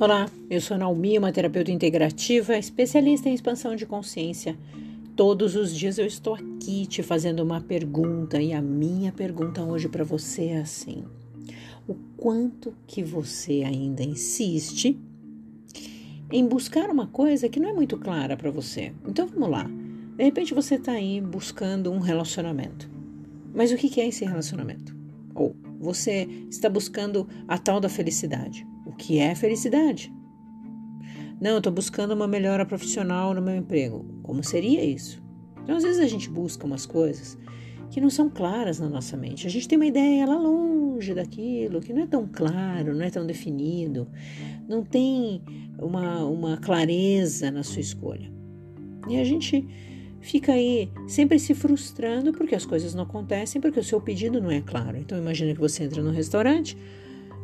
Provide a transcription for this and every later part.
Olá, eu sou Naomi, uma terapeuta integrativa, especialista em expansão de consciência. Todos os dias eu estou aqui te fazendo uma pergunta e a minha pergunta hoje para você é assim: o quanto que você ainda insiste em buscar uma coisa que não é muito clara para você? Então vamos lá. De repente você está aí buscando um relacionamento. Mas o que é esse relacionamento? Ou você está buscando a tal da felicidade. O que é felicidade? Não, estou buscando uma melhora profissional no meu emprego. Como seria isso? Então, às vezes a gente busca umas coisas que não são claras na nossa mente. A gente tem uma ideia lá longe daquilo, que não é tão claro, não é tão definido, não tem uma, uma clareza na sua escolha. E a gente fica aí sempre se frustrando porque as coisas não acontecem, porque o seu pedido não é claro. Então imagina que você entra no restaurante,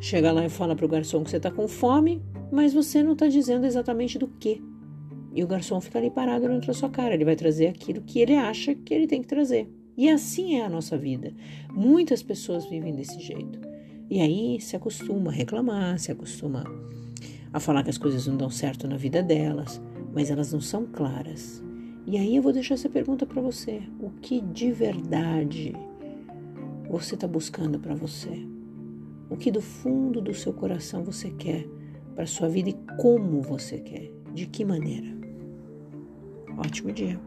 chega lá e fala para o garçom que você está com fome, mas você não está dizendo exatamente do que. E o garçom fica ali parado olhando para sua cara. Ele vai trazer aquilo que ele acha que ele tem que trazer. E assim é a nossa vida. Muitas pessoas vivem desse jeito. E aí se acostuma a reclamar, se acostuma a falar que as coisas não dão certo na vida delas, mas elas não são claras. E aí eu vou deixar essa pergunta para você: o que de verdade você está buscando para você? o que do fundo do seu coração você quer para sua vida e como você quer, de que maneira. Ótimo dia.